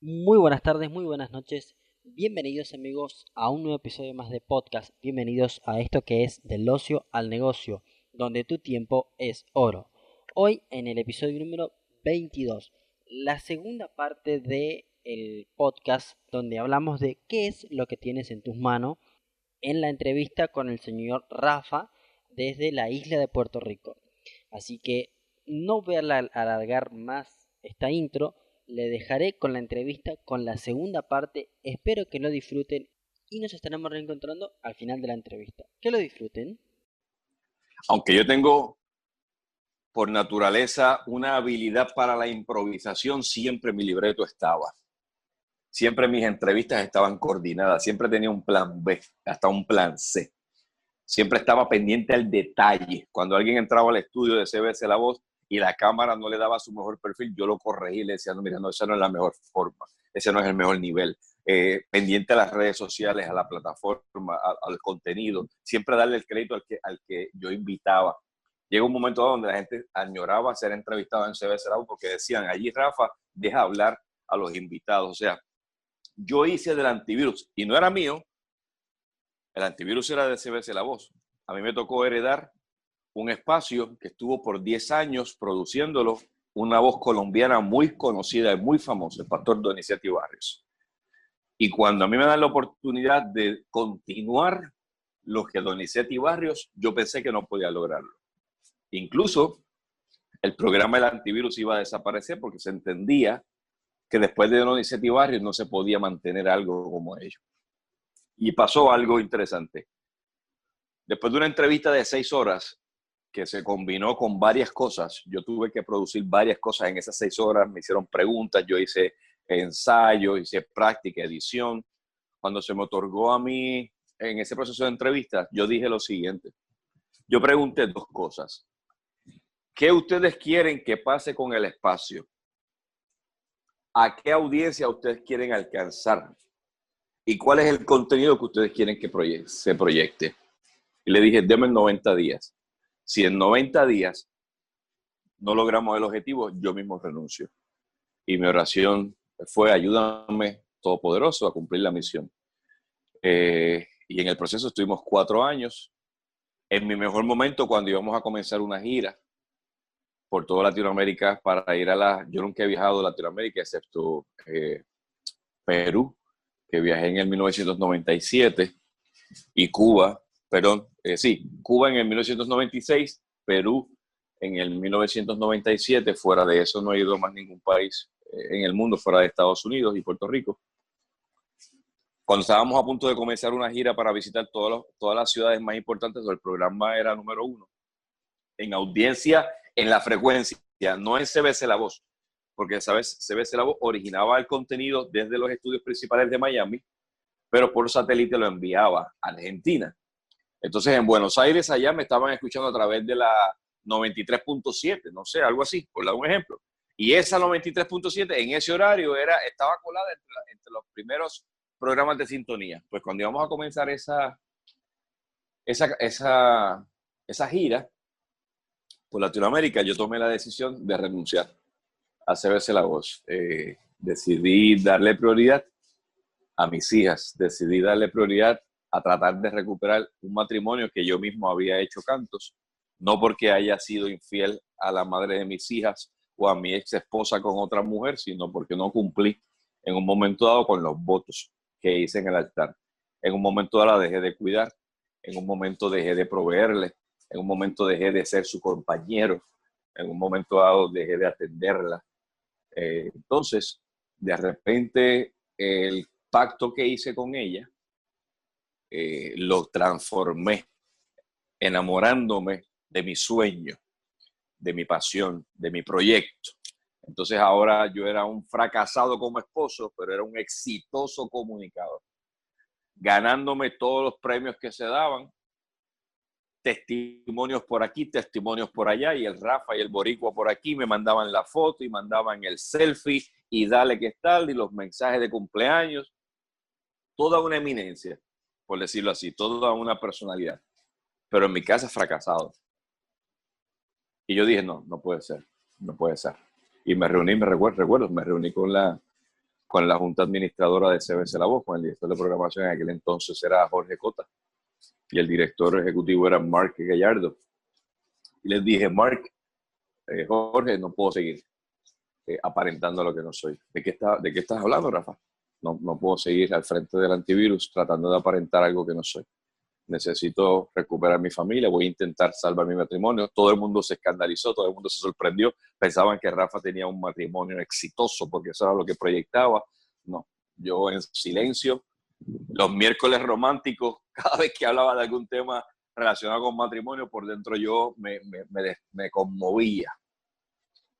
Muy buenas tardes, muy buenas noches. Bienvenidos amigos a un nuevo episodio más de podcast. Bienvenidos a esto que es del ocio al negocio, donde tu tiempo es oro. Hoy en el episodio número 22, la segunda parte del el podcast donde hablamos de qué es lo que tienes en tus manos en la entrevista con el señor Rafa desde la isla de Puerto Rico. Así que no voy a alargar más esta intro, le dejaré con la entrevista con la segunda parte. Espero que lo disfruten y nos estaremos reencontrando al final de la entrevista. Que lo disfruten. Aunque yo tengo por naturaleza una habilidad para la improvisación, siempre mi libreto estaba. Siempre mis entrevistas estaban coordinadas, siempre tenía un plan B, hasta un plan C. Siempre estaba pendiente al detalle. Cuando alguien entraba al estudio de CBS La Voz, y la cámara no le daba su mejor perfil, yo lo corregí le decía, no, mira, no, esa no es la mejor forma, ese no es el mejor nivel. Eh, pendiente a las redes sociales, a la plataforma, al contenido, siempre darle el crédito al que, al que yo invitaba. Llega un momento donde la gente añoraba ser entrevistado en CBS Radio porque decían, allí Rafa, deja hablar a los invitados. O sea, yo hice del antivirus y no era mío, el antivirus era de CBS La Voz. A mí me tocó heredar un espacio que estuvo por 10 años produciéndolo una voz colombiana muy conocida y muy famosa, el pastor Donizetti Barrios. Y cuando a mí me dan la oportunidad de continuar lo que Donizetti Barrios, yo pensé que no podía lograrlo. Incluso el programa del antivirus iba a desaparecer porque se entendía que después de Donizetti Barrios no se podía mantener algo como ello. Y pasó algo interesante. Después de una entrevista de seis horas, que se combinó con varias cosas. Yo tuve que producir varias cosas en esas seis horas, me hicieron preguntas, yo hice ensayo, hice práctica, edición. Cuando se me otorgó a mí en ese proceso de entrevista, yo dije lo siguiente. Yo pregunté dos cosas. ¿Qué ustedes quieren que pase con el espacio? ¿A qué audiencia ustedes quieren alcanzar? ¿Y cuál es el contenido que ustedes quieren que se proyecte? Y le dije, denme 90 días. Si en 90 días no logramos el objetivo, yo mismo renuncio. Y mi oración fue, ayúdame, Todopoderoso, a cumplir la misión. Eh, y en el proceso estuvimos cuatro años. En mi mejor momento, cuando íbamos a comenzar una gira por toda Latinoamérica para ir a la... Yo nunca he viajado a Latinoamérica, excepto eh, Perú, que viajé en el 1997, y Cuba, perdón, eh, sí, Cuba en el 1996, Perú en el 1997, fuera de eso no he ido más ningún país eh, en el mundo fuera de Estados Unidos y Puerto Rico. Cuando estábamos a punto de comenzar una gira para visitar todas las ciudades más importantes, el programa era número uno. En audiencia, en la frecuencia, no en CBC La Voz, porque sabes, CBC La Voz originaba el contenido desde los estudios principales de Miami, pero por satélite lo enviaba a Argentina. Entonces en Buenos Aires allá me estaban escuchando a través de la 93.7, no sé, algo así, por dar un ejemplo. Y esa 93.7 en ese horario era, estaba colada entre, los primeros programas de sintonía. Pues cuando íbamos a comenzar esa, esa, esa, gira por Latinoamérica, yo tomé la decisión de renunciar a CBC La Voz. Eh, decidí darle prioridad a mis hijas, decidí darle prioridad a tratar de recuperar un matrimonio que yo mismo había hecho cantos, no porque haya sido infiel a la madre de mis hijas o a mi ex esposa con otra mujer, sino porque no cumplí en un momento dado con los votos que hice en el altar. En un momento dado la dejé de cuidar, en un momento dejé de proveerle, en un momento dejé de ser su compañero, en un momento dado dejé de atenderla. Eh, entonces, de repente, el pacto que hice con ella eh, lo transformé, enamorándome de mi sueño, de mi pasión, de mi proyecto. Entonces ahora yo era un fracasado como esposo, pero era un exitoso comunicador, ganándome todos los premios que se daban, testimonios por aquí, testimonios por allá, y el Rafa y el Boricua por aquí me mandaban la foto y mandaban el selfie y dale que tal, y los mensajes de cumpleaños, toda una eminencia por decirlo así, toda una personalidad. Pero en mi casa fracasado. Y yo dije, no, no puede ser, no puede ser. Y me reuní, me recuerdo, recuerdo me reuní con la, con la junta administradora de CBS La Voz, con el director de programación en aquel entonces era Jorge Cota y el director ejecutivo era Mark Gallardo. Y les dije, Mark, eh, Jorge, no puedo seguir eh, aparentando lo que no soy. ¿De qué, está, ¿De qué estás hablando, Rafa? No, no puedo seguir al frente del antivirus tratando de aparentar algo que no soy. Necesito recuperar mi familia, voy a intentar salvar mi matrimonio. Todo el mundo se escandalizó, todo el mundo se sorprendió. Pensaban que Rafa tenía un matrimonio exitoso porque eso era lo que proyectaba. No, yo en silencio, los miércoles románticos, cada vez que hablaba de algún tema relacionado con matrimonio, por dentro yo me, me, me, conmovía,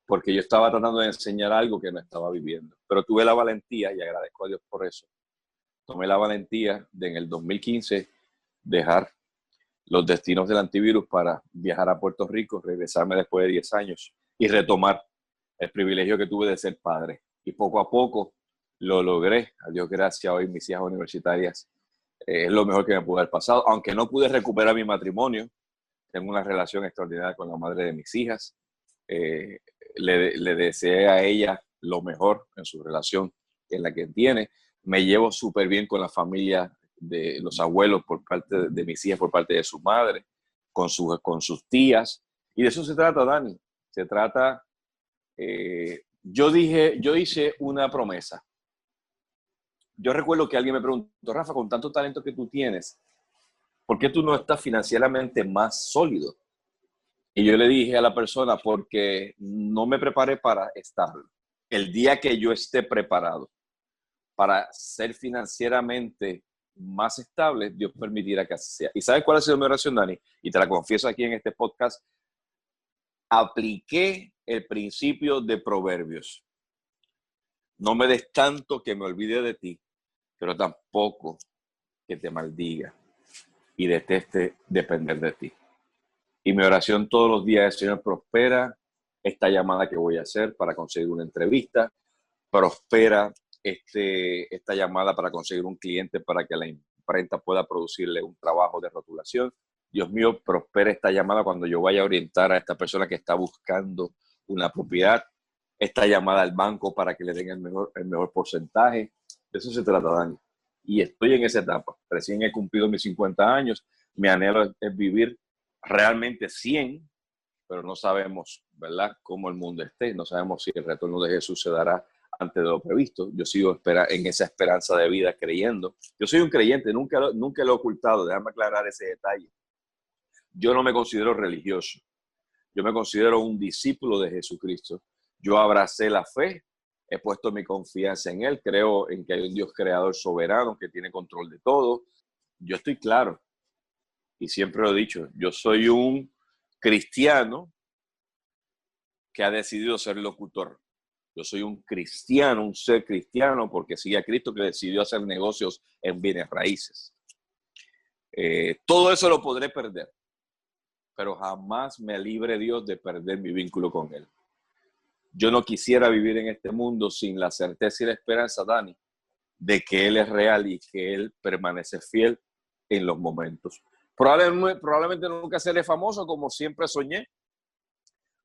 porque yo estaba tratando de enseñar algo que no estaba viviendo. Pero tuve la valentía, y agradezco a Dios por eso, tomé la valentía de en el 2015 dejar los destinos del antivirus para viajar a Puerto Rico, regresarme después de 10 años y retomar el privilegio que tuve de ser padre. Y poco a poco lo logré. A Dios gracias, hoy mis hijas universitarias eh, es lo mejor que me pudo haber pasado. Aunque no pude recuperar mi matrimonio, tengo una relación extraordinaria con la madre de mis hijas. Eh, le, le deseé a ella lo mejor en su relación en la que tiene. Me llevo súper bien con la familia de los abuelos por parte de mis hijas, por parte de su madre, con, sus con sus tías. Y de eso se trata, Dani. Se trata, eh, yo dije, yo hice una promesa yo recuerdo que alguien me preguntó, Rafa, con tanto talento que tú tienes, ¿por qué tú no estás financieramente más sólido? Y yo le dije a la persona, porque no me preparé para estarlo. El día que yo esté preparado para ser financieramente más estable, Dios permitirá que así sea. ¿Y sabes cuál ha sido mi oración, Dani? Y te la confieso aquí en este podcast. Apliqué el principio de proverbios. No me des tanto que me olvide de ti, pero tampoco que te maldiga y deteste depender de ti. Y mi oración todos los días es, Señor, prospera esta llamada que voy a hacer para conseguir una entrevista, prospera este, esta llamada para conseguir un cliente para que la imprenta pueda producirle un trabajo de rotulación. Dios mío, prospera esta llamada cuando yo vaya a orientar a esta persona que está buscando una propiedad, esta llamada al banco para que le den el mejor, el mejor porcentaje, de eso se trata, Dani. Y estoy en esa etapa. Recién he cumplido mis 50 años. Mi anhelo es, vivir realmente 100, pero no sabemos, ¿verdad?, cómo el mundo esté. No sabemos si el retorno de Jesús se dará antes de lo previsto. Yo sigo espera, en esa esperanza de vida creyendo. Yo soy un creyente, nunca, nunca lo he ocultado. Déjame aclarar ese detalle. Yo no me considero religioso. Yo me considero un discípulo de Jesucristo. Yo abracé la fe he puesto mi confianza en Él, creo en que hay un Dios creador soberano que tiene control de todo. Yo estoy claro, y siempre lo he dicho, yo soy un cristiano que ha decidido ser locutor. Yo soy un cristiano, un ser cristiano, porque sigue a Cristo que decidió hacer negocios en bienes raíces. Eh, todo eso lo podré perder, pero jamás me libre Dios de perder mi vínculo con Él. Yo no quisiera vivir en este mundo sin la certeza y la esperanza, Dani, de que Él es real y que Él permanece fiel en los momentos. Probablemente, probablemente nunca seré famoso como siempre soñé.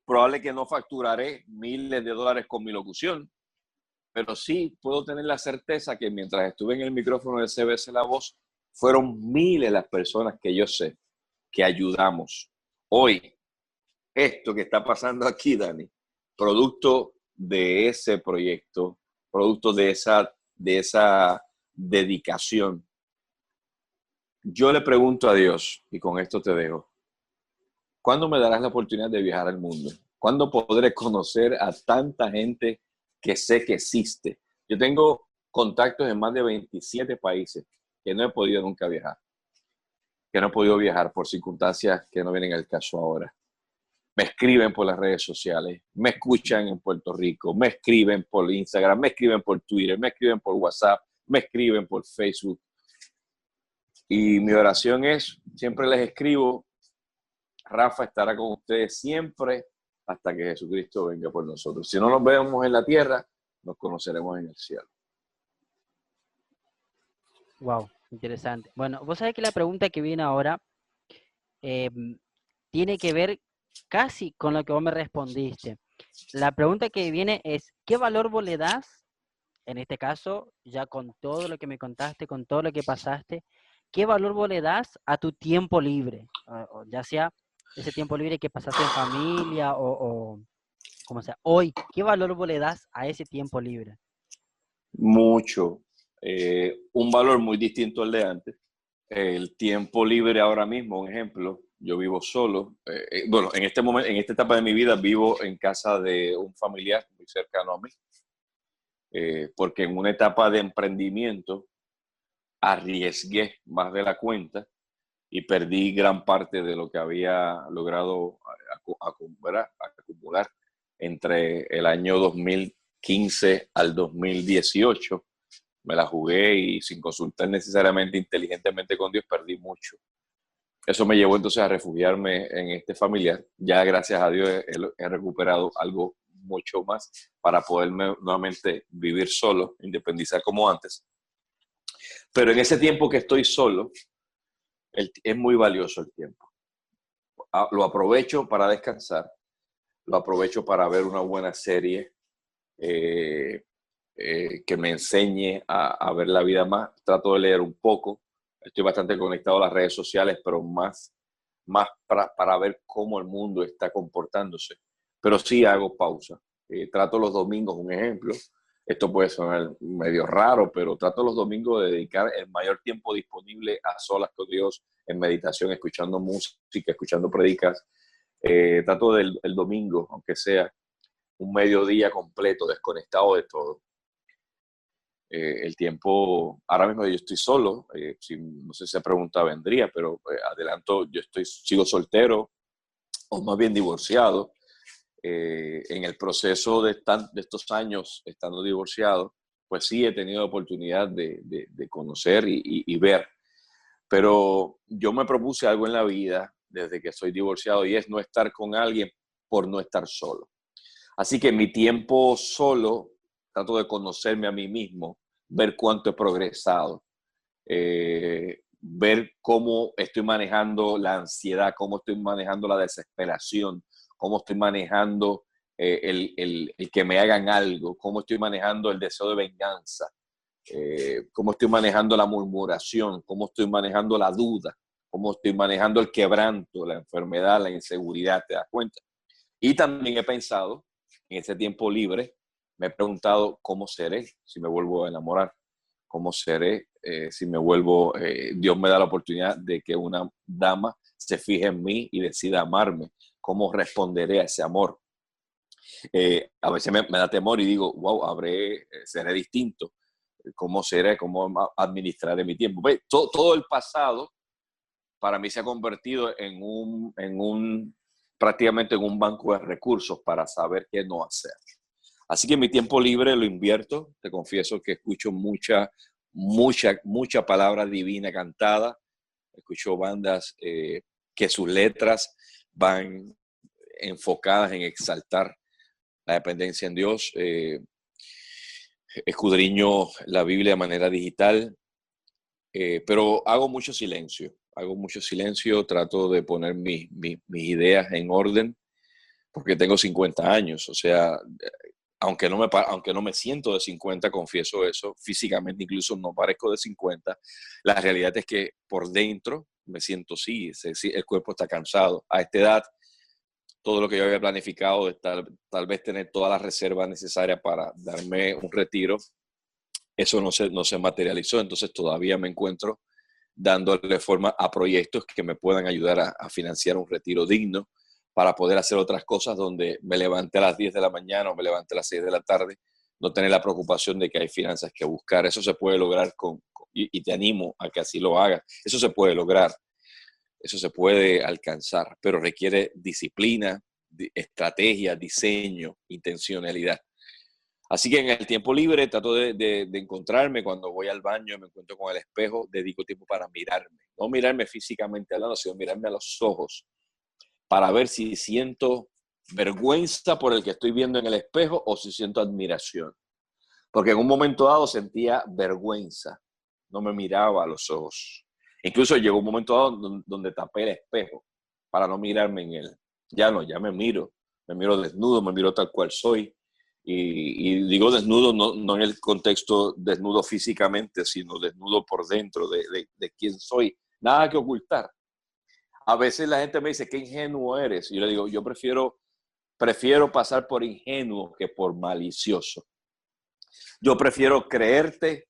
Probable que no facturaré miles de dólares con mi locución, pero sí puedo tener la certeza que mientras estuve en el micrófono de CBS La Voz, fueron miles las personas que yo sé que ayudamos. Hoy, esto que está pasando aquí, Dani, producto de ese proyecto, producto de esa, de esa dedicación. Yo le pregunto a Dios, y con esto te dejo, ¿cuándo me darás la oportunidad de viajar al mundo? ¿Cuándo podré conocer a tanta gente que sé que existe? Yo tengo contactos en más de 27 países que no he podido nunca viajar, que no he podido viajar por circunstancias que no vienen al caso ahora me escriben por las redes sociales, me escuchan en Puerto Rico, me escriben por Instagram, me escriben por Twitter, me escriben por WhatsApp, me escriben por Facebook. Y mi oración es, siempre les escribo, Rafa estará con ustedes siempre hasta que Jesucristo venga por nosotros. Si no nos vemos en la tierra, nos conoceremos en el cielo. Wow, interesante. Bueno, vos sabés que la pregunta que viene ahora eh, tiene que ver casi con lo que vos me respondiste. La pregunta que viene es, ¿qué valor vos le das en este caso, ya con todo lo que me contaste, con todo lo que pasaste, ¿qué valor vos le das a tu tiempo libre? ya sea ese tiempo libre que pasaste en familia o, como sea, hoy, ¿qué valor vos le das a ese tiempo libre? Mucho. Eh, un valor muy distinto al de antes. El tiempo libre ahora mismo, un ejemplo, yo vivo solo. Eh, eh, bueno, en este momento, en esta etapa de mi vida, vivo en casa de un familiar muy cercano a mí. porque en una etapa de emprendimiento arriesgué más de la cuenta y perdí gran parte de lo que había logrado acumular entre el año 2015 al 2018. Me la jugué y sin consultar necesariamente inteligentemente con Dios perdí mucho. Eso me llevó entonces a refugiarme en este familiar. Ya gracias a Dios he, recuperado algo mucho más para poderme nuevamente vivir solo, independizar como antes. Pero en ese tiempo que estoy solo, es muy valioso el tiempo. Lo aprovecho para descansar, lo aprovecho para ver una buena serie eh, eh, que me enseñe a, ver la vida más. Trato de leer un poco. Estoy bastante conectado a las redes sociales, pero más, más para, para ver cómo el mundo está comportándose. Pero sí hago pausa. Eh, trato los domingos, un ejemplo, esto puede sonar medio raro, pero trato los domingos de dedicar el mayor tiempo disponible a solas con Dios, en meditación, escuchando música, escuchando predicas. Eh, trato del el domingo, aunque sea un mediodía completo, desconectado de todo. Eh, el tiempo, ahora mismo yo estoy solo, eh, si, no sé si esa pregunta vendría, pero adelanto, yo estoy, sigo soltero, o más bien divorciado, eh, en el proceso de, de, estos años estando divorciado, pues sí he tenido oportunidad de, de, conocer y, y, ver. Pero yo me propuse algo en la vida desde que soy divorciado y es no estar con alguien por no estar solo. Así que mi tiempo solo, trato de conocerme a mí mismo, ver cuánto he progresado, eh, ver cómo estoy manejando la ansiedad, cómo estoy manejando la desesperación, cómo estoy manejando eh, el, que me hagan algo, cómo estoy manejando el deseo de venganza, eh, cómo estoy manejando la murmuración, cómo estoy manejando la duda, cómo estoy manejando el quebranto, la enfermedad, la inseguridad, ¿te das cuenta? Y también he pensado, en ese tiempo libre, me he preguntado cómo seré si me vuelvo a enamorar, cómo seré eh, si me vuelvo, Dios me da la oportunidad de que una dama se fije en mí y decida amarme, cómo responderé a ese amor. Eh, a veces me, da temor y digo, wow, habré, eh, seré distinto. ¿Cómo seré? ¿Cómo administraré mi tiempo? Todo, todo, el pasado para mí se ha convertido en un, en un, prácticamente en un banco de recursos para saber qué no hacer. Así que mi tiempo libre lo invierto. Te confieso que escucho mucha, mucha, mucha palabra divina cantada. Escucho bandas eh, que sus letras van enfocadas en exaltar la dependencia en Dios. Eh, escudriño la Biblia de manera digital, eh, pero hago mucho silencio, hago mucho silencio, trato de poner mis ideas en orden, porque tengo 50 años, o sea, aunque no, me, aunque no me siento de 50, confieso eso, físicamente incluso no parezco de 50, la realidad es que por dentro me siento sí, el cuerpo está cansado. A esta edad, todo lo que yo había planificado tal, tal vez tener todas las reservas necesarias para darme un retiro, eso no se, no se materializó, entonces todavía me encuentro dándole forma a proyectos que me puedan ayudar a, a, financiar un retiro digno para poder hacer otras cosas donde me levante a las 10 de la mañana o me levante a las 6 de la tarde, no tener la preocupación de que hay finanzas que buscar. Eso se puede lograr con, y, te animo a que así lo hagas. Eso se puede lograr, eso se puede alcanzar, pero requiere disciplina, estrategia, diseño, intencionalidad. Así que en el tiempo libre trato de, encontrarme cuando voy al baño, me encuentro con el espejo, dedico tiempo para mirarme. No mirarme físicamente hablando, sino mirarme a los ojos para ver si siento vergüenza por el que estoy viendo en el espejo o si siento admiración. Porque en un momento dado sentía vergüenza no me miraba a los ojos. Incluso llegó un momento donde tapé el espejo para no mirarme en él. Ya no, ya me miro, me miro desnudo, me miro tal cual soy. Y, digo desnudo no, en el contexto desnudo físicamente, sino desnudo por dentro de, de, de quién soy. Nada que ocultar. A veces la gente me dice, qué ingenuo eres. Y yo le digo, yo prefiero, prefiero pasar por ingenuo que por malicioso. Yo prefiero creerte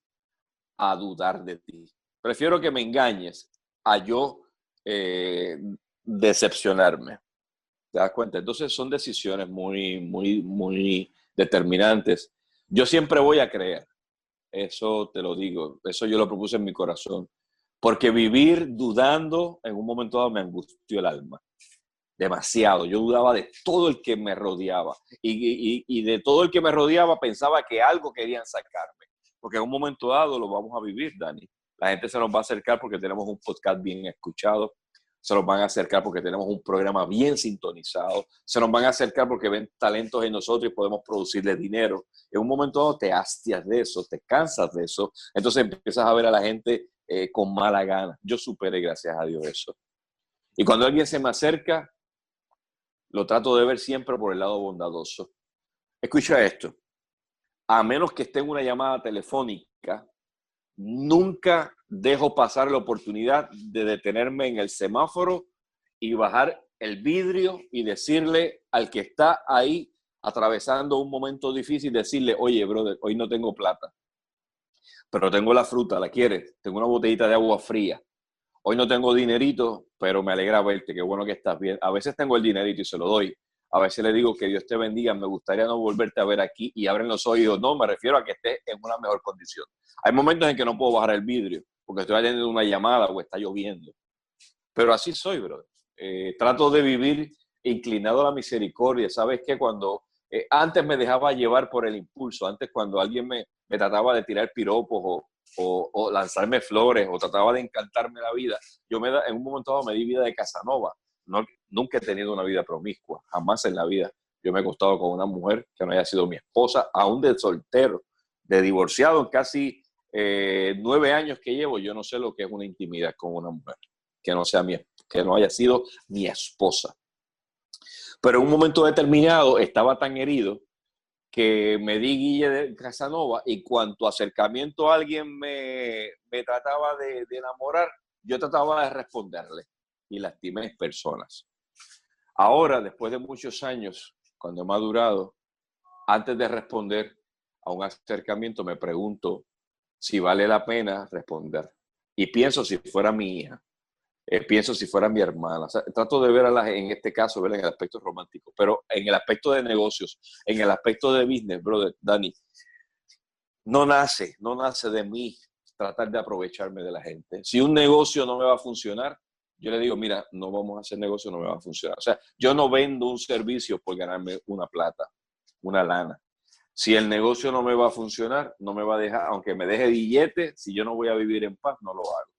a dudar de ti. Prefiero que me engañes a yo eh, decepcionarme. ¿Te das cuenta? Entonces son decisiones muy, muy, muy determinantes. Yo siempre voy a creer. Eso te lo digo. Eso yo lo propuse en mi corazón. Porque vivir dudando en un momento dado me angustió el alma. Demasiado. Yo dudaba de todo el que me rodeaba. Y, y de todo el que me rodeaba pensaba que algo querían sacarme. Porque en un momento dado lo vamos a vivir, Dani. La gente se nos va a acercar porque tenemos un podcast bien escuchado, se nos van a acercar porque tenemos un programa bien sintonizado, se nos van a acercar porque ven talentos en nosotros y podemos producirles dinero. En un momento dado te hastias de eso, te cansas de eso, entonces empiezas a ver a la gente eh, con mala gana. Yo superé, gracias a Dios, eso. Y cuando alguien se me acerca, lo trato de ver siempre por el lado bondadoso. Escucha esto. A menos que esté en una llamada telefónica, nunca dejo pasar la oportunidad de detenerme en el semáforo y bajar el vidrio y decirle al que está ahí atravesando un momento difícil, decirle, oye, brother, hoy no tengo plata, pero tengo la fruta, ¿la quieres? Tengo una botellita de agua fría. Hoy no tengo dinerito, pero me alegra verte, qué bueno que estás bien. A veces tengo el dinerito y se lo doy, a veces le digo que Dios te bendiga, me gustaría no volverte a ver aquí y abren los oídos. No, me refiero a que estés en una mejor condición. Hay momentos en que no puedo bajar el vidrio porque estoy atendiendo una llamada o está lloviendo. Pero así soy, bro. Eh, trato de vivir inclinado a la misericordia. ¿Sabes qué? Cuando eh, antes me dejaba llevar por el impulso, antes cuando alguien me, trataba de tirar piropos o, o, o, lanzarme flores o trataba de encantarme la vida, yo me da, en un momento dado me di vida de Casanova no, nunca he tenido una vida promiscua, jamás en la vida. Yo me he acostado con una mujer que no haya sido mi esposa, aún de soltero, de divorciado, en casi eh, nueve años que llevo, yo no sé lo que es una intimidad con una mujer que no, sea mi, que no haya sido mi esposa. Pero en un momento determinado estaba tan herido que me di Guille de Casanova y cuanto acercamiento a alguien me, me trataba de, de enamorar, yo trataba de responderle y lastimé personas. Ahora, después de muchos años, cuando he madurado, antes de responder a un acercamiento, me pregunto si vale la pena responder. Y pienso si fuera mi hija, eh, pienso si fuera mi hermana. trato de ver a en este caso, ver en el aspecto romántico, pero en el aspecto de negocios, en el aspecto de business, brother, Dani, no nace, no nace de mí tratar de aprovecharme de la gente. Si un negocio no me va a funcionar, yo le digo, mira, no vamos a hacer negocio, no me va a funcionar. O sea, yo no vendo un servicio por ganarme una plata, una lana. Si el negocio no me va a funcionar, no me va a dejar, aunque me deje billete, si yo no voy a vivir en paz, no lo hago.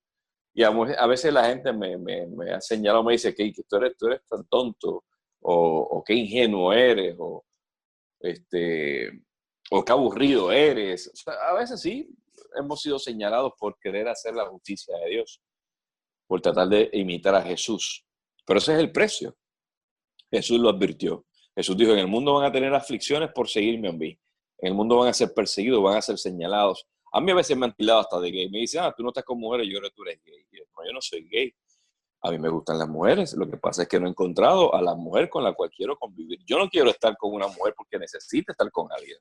Y a, veces la gente me, me, me, ha señalado, me dice que, tú, eres, tú eres tan tonto, o, o qué ingenuo eres, o, este, o qué aburrido eres. O sea, a veces sí, hemos sido señalados por querer hacer la justicia de Dios por tratar de imitar a Jesús. Pero ese es el precio. Jesús lo advirtió. Jesús dijo, en el mundo van a tener aflicciones por seguirme a mí. En el mundo van a ser perseguidos, van a ser señalados. A mí a veces me han tirado hasta de gay. Me dicen, ah, tú no estás con mujeres, yo creo que tú eres gay. Yo, no, soy gay. A mí me gustan las mujeres. Lo que pasa es que no he encontrado a la mujer con la cual quiero convivir. Yo no quiero estar con una mujer porque necesite estar con alguien.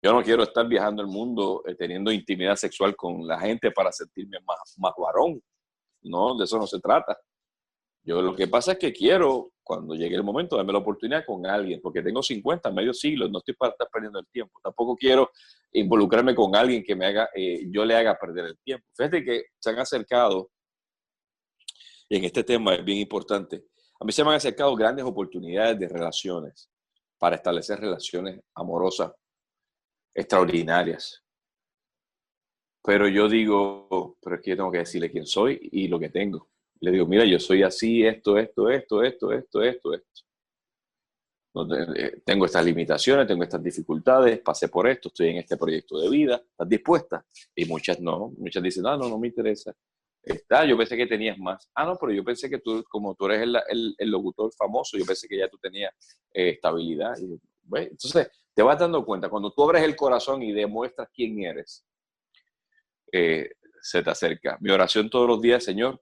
Yo no quiero estar viajando el mundo eh, teniendo intimidad sexual con la gente para sentirme más, más varón. No, de eso no se trata. Yo lo que pasa es que quiero, cuando llegue el momento, darme la oportunidad con alguien, porque tengo 50, medio siglo, no estoy para estar perdiendo el tiempo. Tampoco quiero involucrarme con alguien que me haga, eh, yo le haga perder el tiempo. Fíjate que se han acercado, y en este tema es bien importante, a mí se me han acercado grandes oportunidades de relaciones para establecer relaciones amorosas extraordinarias. Pero yo digo, pero es que tengo que decirle quién soy y lo que tengo. Le digo, mira, yo soy así, esto, esto, esto, esto, esto, esto, esto. Eh, tengo estas limitaciones, tengo estas dificultades, pasé por esto, estoy en este proyecto de vida, ¿estás dispuesta? Y muchas no, muchas dicen, no, no, no me interesa. Está, yo pensé que tenías más. Ah, no, pero yo pensé que tú, como tú eres el, el, locutor famoso, yo pensé que ya tú tenías eh, estabilidad. entonces, te vas dando cuenta, cuando tú abres el corazón y demuestras quién eres, eh, se te acerca. Mi oración todos los días, Señor,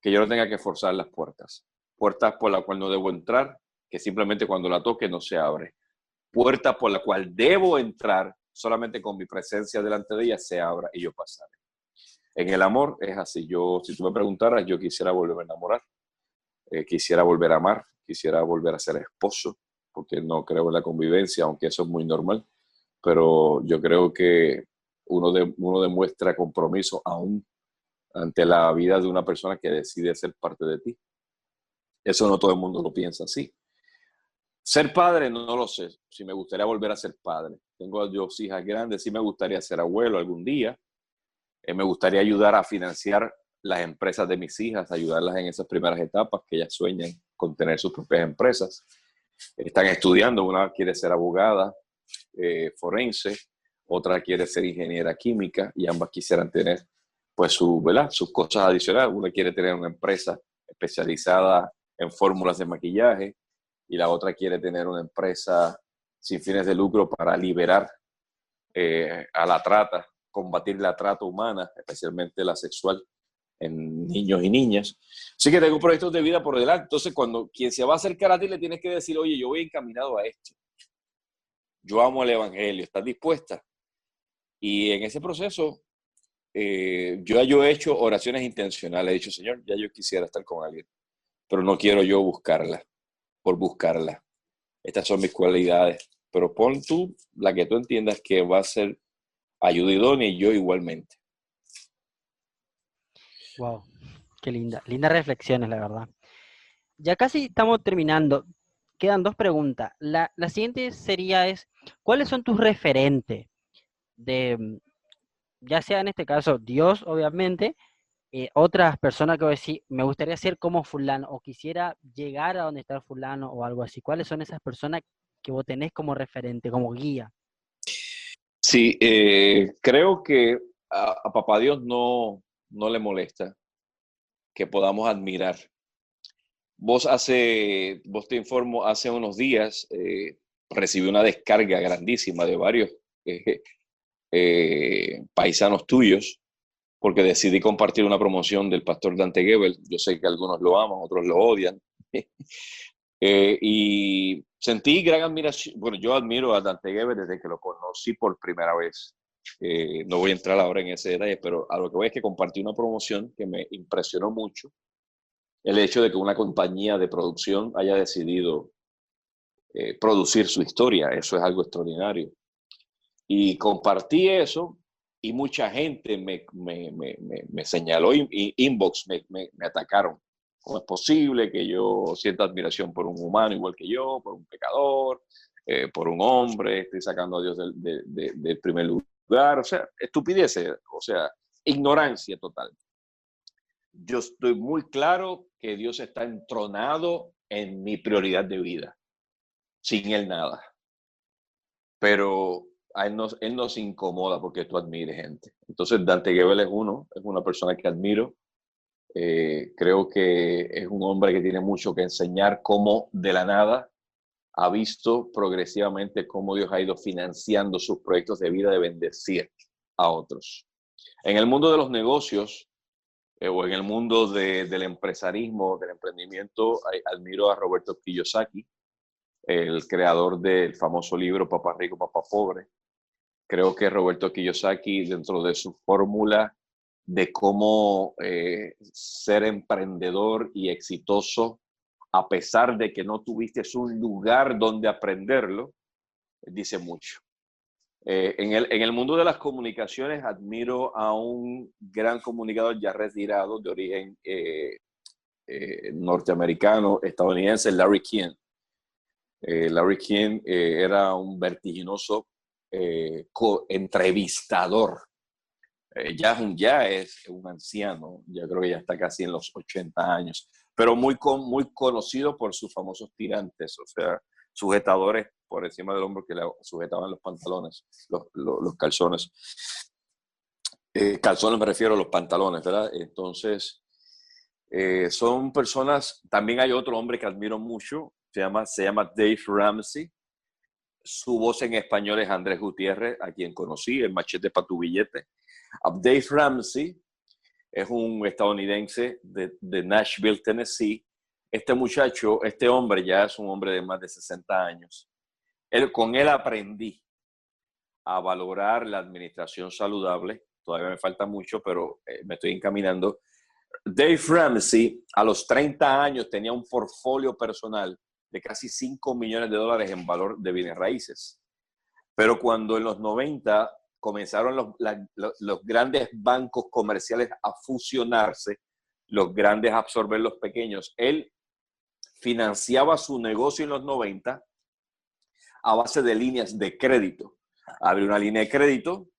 que yo no tenga que forzar las puertas. Puertas por las cuales no debo entrar, que simplemente cuando la toque no se abre. Puertas por la cual debo entrar, solamente con mi presencia delante de ella se abra y yo pasaré. En el amor es así. Yo, si tú me preguntaras, yo quisiera volver a enamorar, eh, quisiera volver a amar, quisiera volver a ser esposo, porque no creo en la convivencia, aunque eso es muy normal. Pero yo creo que uno, de, uno demuestra compromiso aún ante la vida de una persona que decide ser parte de ti. Eso no todo el mundo lo piensa así. Ser padre, no lo sé. Si me gustaría volver a ser padre. Tengo dos hijas grandes, sí me gustaría ser abuelo algún día. Eh, me gustaría ayudar a financiar las empresas de mis hijas, ayudarlas en esas primeras etapas que ellas sueñan con tener sus propias empresas. Están estudiando, una quiere ser abogada eh, forense, otra quiere ser ingeniera química y ambas quisieran tener pues su, ¿verdad? sus cosas adicionales. Una quiere tener una empresa especializada en fórmulas de maquillaje y la otra quiere tener una empresa sin fines de lucro para liberar eh, a la trata, combatir la trata humana, especialmente la sexual en niños y niñas. Así que tengo proyectos de vida por delante. Entonces, cuando quien se va a acercar a ti le tienes que decir, oye, yo voy encaminado a esto. Yo amo el Evangelio, ¿estás dispuesta? Y en ese proceso, eh, yo, yo he hecho oraciones intencionales. He dicho, Señor, ya yo quisiera estar con alguien, pero no quiero yo buscarla por buscarla. Estas son mis cualidades. Pero pon tú la que tú entiendas que va a ser ayuda y yo igualmente. Wow, qué linda. Lindas reflexiones, la verdad. Ya casi estamos terminando. Quedan dos preguntas. La, la siguiente sería es, ¿cuáles son tus referentes? De, mm, ya sea en este caso Dios, obviamente, eh, otras personas que voy a decir, me gustaría ser como fulano o quisiera llegar a donde está fulano o algo así. ¿Cuáles son esas personas que vos tenés como referente, como guía? Sí, eh, creo que a, Papá Dios no, no le molesta que podamos admirar. Vos hace, vos te informo, hace unos días eh, recibí una descarga grandísima de varios eh, paisanos tuyos, porque decidí compartir una promoción del pastor Dante Gebel. Yo sé que algunos lo aman, otros lo odian. Eh, y sentí gran admiración. Bueno, yo admiro a Dante Gebel desde que lo conocí por primera vez. Eh, no voy a entrar ahora en ese detalle, pero a lo que voy es que compartí una promoción que me impresionó mucho. El hecho de que una compañía de producción haya decidido producir su historia, eso es algo extraordinario. Y compartí eso y mucha gente me, me, me, me señaló, inbox, me, atacaron. ¿Cómo es posible que yo sienta admiración por un humano igual que yo, por un pecador, eh, por un hombre? Estoy sacando a Dios del, del primer lugar. O sea, estupideces, o sea, ignorancia total. Yo estoy muy claro que Dios está entronado en mi prioridad de vida. Sin Él nada. Pero él nos, él nos incomoda porque tú admires gente. Entonces, Dante Gebel es uno, es una persona que admiro. Eh, creo que es un hombre que tiene mucho que enseñar cómo de la nada ha visto progresivamente cómo Dios ha ido financiando sus proyectos de vida de bendecir a otros. En el mundo de los negocios eh, o en el mundo del empresarismo, del emprendimiento, admiro a Roberto Kiyosaki, el creador del famoso libro Papá Rico, Papá Pobre, Creo que Roberto Kiyosaki, dentro de su fórmula de cómo eh, ser emprendedor y exitoso, a pesar de que no tuviste un lugar donde aprenderlo, dice mucho. Eh, en, el, en, el, mundo de las comunicaciones admiro a un gran comunicador ya retirado de origen eh, norteamericano, estadounidense, Larry King. Larry King era un vertiginoso eh, entrevistador. Eh, ya, es un anciano, ya creo que ya está casi en los 80 años, pero muy, muy conocido por sus famosos tirantes, o sea, sujetadores por encima del hombro que le sujetaban los pantalones, los, los, calzones. Eh, calzones me refiero a los pantalones, ¿verdad? Entonces, son personas, también hay otro hombre que admiro mucho, se llama, se llama Dave Ramsey, su voz en español es Andrés Gutiérrez, a quien conocí, el machete para tu billete. Dave Ramsey es un estadounidense de, Nashville, Tennessee. Este muchacho, este hombre ya es un hombre de más de 60 años. Él, con él aprendí a valorar la administración saludable. Todavía me falta mucho, pero eh, me estoy encaminando. Dave Ramsey a los 30 años tenía un portfolio personal de casi 5 millones de dólares en valor de bienes raíces. Pero cuando en los 90 comenzaron los, grandes bancos comerciales a fusionarse, los grandes a absorber los pequeños, él financiaba su negocio en los 90 a base de líneas de crédito. Abrió una línea de crédito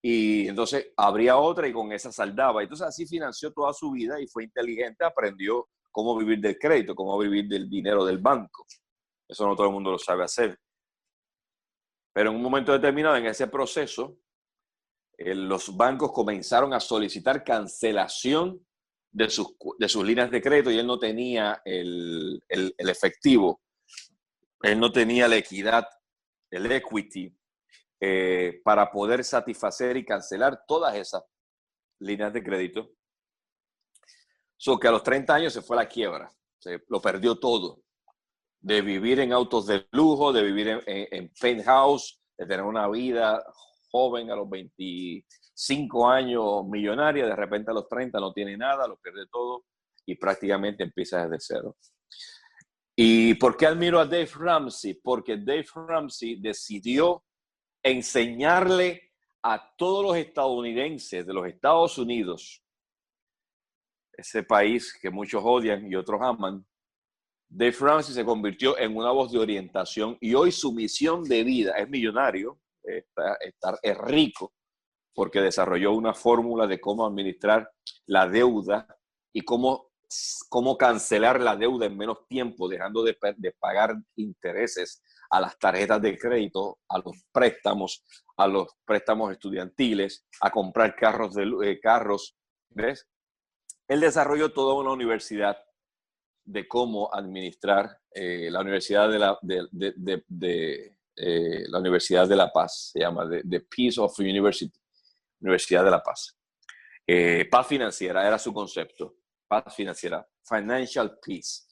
y entonces abría otra y con esa saldaba. Entonces así financió toda su vida y fue inteligente, aprendió cómo vivir del crédito, cómo vivir del dinero del banco. Eso no todo el mundo lo sabe hacer. Pero en un momento determinado en ese proceso, eh, los bancos comenzaron a solicitar cancelación de sus, de sus líneas de crédito y él no tenía el, el, el efectivo, él no tenía la equidad, el equity eh, para poder satisfacer y cancelar todas esas líneas de crédito. So que a los 30 años se fue a la quiebra, se lo perdió todo. De vivir en autos de lujo, de vivir en, en, penthouse, de tener una vida joven a los 25 años millonaria, de repente a los 30 no tiene nada, lo pierde todo y prácticamente empieza desde cero. ¿Y por qué admiro a Dave Ramsey? Porque Dave Ramsey decidió enseñarle a todos los estadounidenses de los Estados Unidos, ese país que muchos odian y otros aman, Dave Ramsey se convirtió en una voz de orientación y hoy su misión de vida es millonario, está, es rico, porque desarrolló una fórmula de cómo administrar la deuda y cómo, cómo cancelar la deuda en menos tiempo, dejando de, de pagar intereses a las tarjetas de crédito, a los préstamos, a los préstamos estudiantiles, a comprar carros, de, eh, carros, ¿ves? Él desarrolló toda una universidad de cómo administrar eh, la Universidad de la, de, eh, la Universidad de La Paz, se llama The, Peace of University, Universidad de La Paz. paz financiera era su concepto, paz financiera, financial peace.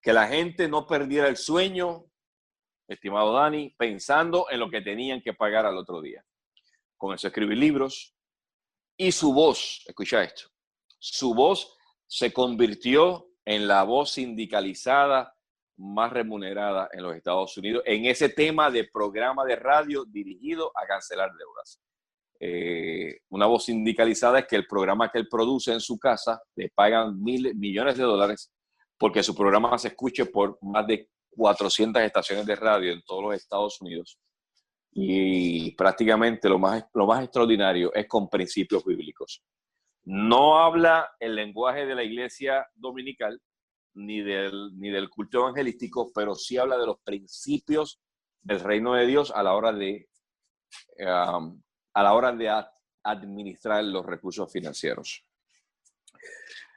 Que la gente no perdiera el sueño estimado Dani, pensando en lo que tenían que pagar al otro día. Comenzó a escribir libros y su voz, escucha esto, su voz se convirtió en la voz sindicalizada más remunerada en los Estados Unidos en ese tema de programa de radio dirigido a cancelar deudas. Eh, una voz sindicalizada es que el programa que él produce en su casa le pagan mil millones de dólares porque su programa se escuche por más de 400 estaciones de radio en todos los Estados Unidos. Y prácticamente lo más, lo más extraordinario es con principios bíblicos. No habla el lenguaje de la iglesia dominical ni del, culto evangelístico, pero sí habla de los principios del reino de Dios a la hora de, um, administrar los recursos financieros.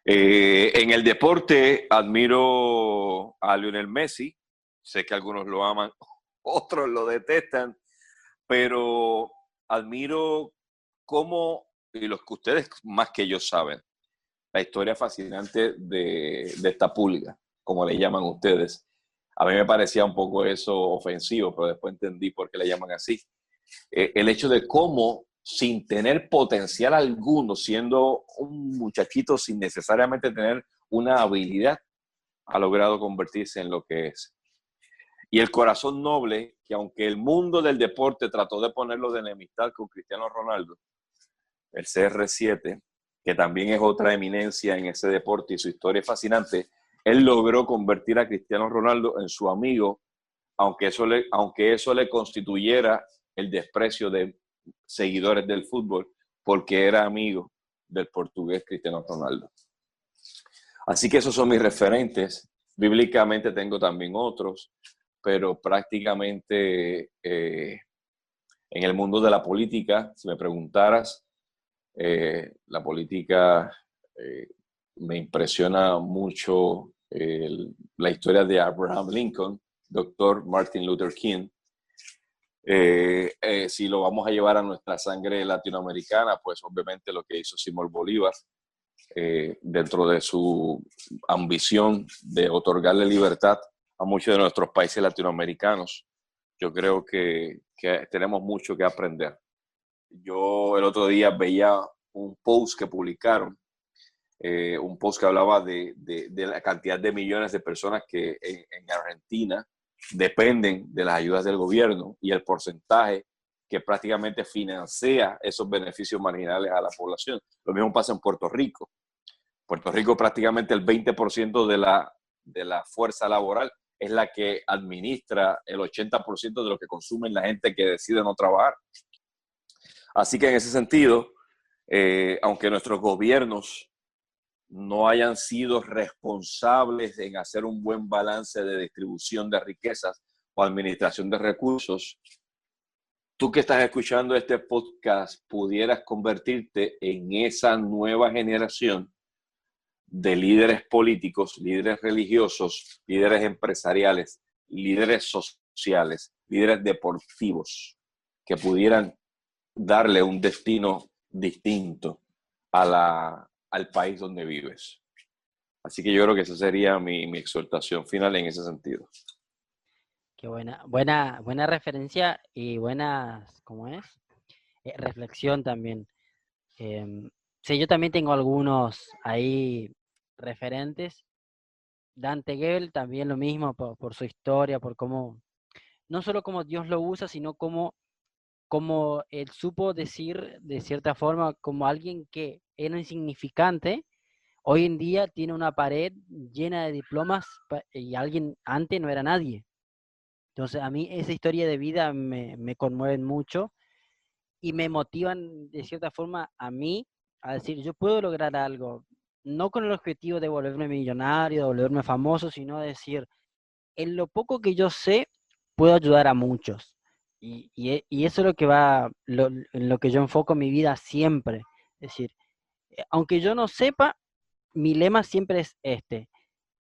Eh, en el deporte admiro a Lionel Messi, Sé que algunos lo aman, otros lo detestan, pero admiro cómo, y los que ustedes más que yo saben, la historia fascinante de, de esta pulga, como le llaman ustedes. A mí me parecía un poco eso ofensivo, pero después entendí por qué le llaman así. Eh, el hecho de cómo, sin tener potencial alguno, siendo un muchachito sin necesariamente tener una habilidad, ha logrado convertirse en lo que es. Y el corazón noble, que aunque el mundo del deporte trató de ponerlo de enemistad con Cristiano Ronaldo, el CR7, que también es otra eminencia en ese deporte y su historia es fascinante, él logró convertir a Cristiano Ronaldo en su amigo, aunque eso le, aunque eso le constituyera el desprecio de seguidores del fútbol, porque era amigo del portugués Cristiano Ronaldo. Así que esos son mis referentes. Bíblicamente tengo también otros pero prácticamente eh, en el mundo de la política, si me preguntaras, eh, la política eh, me impresiona mucho la historia de Abraham Lincoln, doctor Martin Luther King, Eh, si lo vamos a llevar a nuestra sangre latinoamericana, pues obviamente lo que hizo Simón Bolívar dentro de su ambición de otorgarle libertad a muchos de nuestros países latinoamericanos, yo creo que tenemos mucho que aprender. Yo el otro día veía un post que publicaron, un post que hablaba de, la cantidad de millones de personas que en, en Argentina dependen de las ayudas del gobierno y el porcentaje que prácticamente financia esos beneficios marginales a la población. Lo mismo pasa en Puerto Rico. Puerto Rico prácticamente el 20% de la, de la fuerza laboral es la que administra el 80% de lo que consumen la gente que decide no trabajar. Así que en ese sentido, eh, aunque nuestros gobiernos no hayan sido responsables en hacer un buen balance de distribución de riquezas o administración de recursos, tú que estás escuchando este podcast pudieras convertirte en esa nueva generación de líderes políticos, líderes religiosos, líderes empresariales, líderes sociales, líderes deportivos, que pudieran darle un destino distinto a la, al país donde vives. Así que yo creo que esa sería mi, mi exhortación final en ese sentido. Qué buena, buena, buena referencia y buena, ¿cómo es? Eh, reflexión también. Eh, sí, yo también tengo algunos ahí referentes. Dante Gebel también lo mismo por, por, su historia, por cómo, no solo cómo Dios lo usa, sino cómo, cómo él supo decir de cierta forma como alguien que era insignificante, hoy en día tiene una pared llena de diplomas y alguien antes no era nadie. Entonces a mí esa historia de vida me, me conmueven mucho y me motivan de cierta forma a mí a decir, yo puedo lograr algo, no con el objetivo de volverme millonario, de volverme famoso, sino decir, en lo poco que yo sé, puedo ayudar a muchos. Y, y, y eso es lo que va, lo, en lo que yo enfoco mi vida siempre. Es decir, eh, aunque yo no sepa, mi lema siempre es este.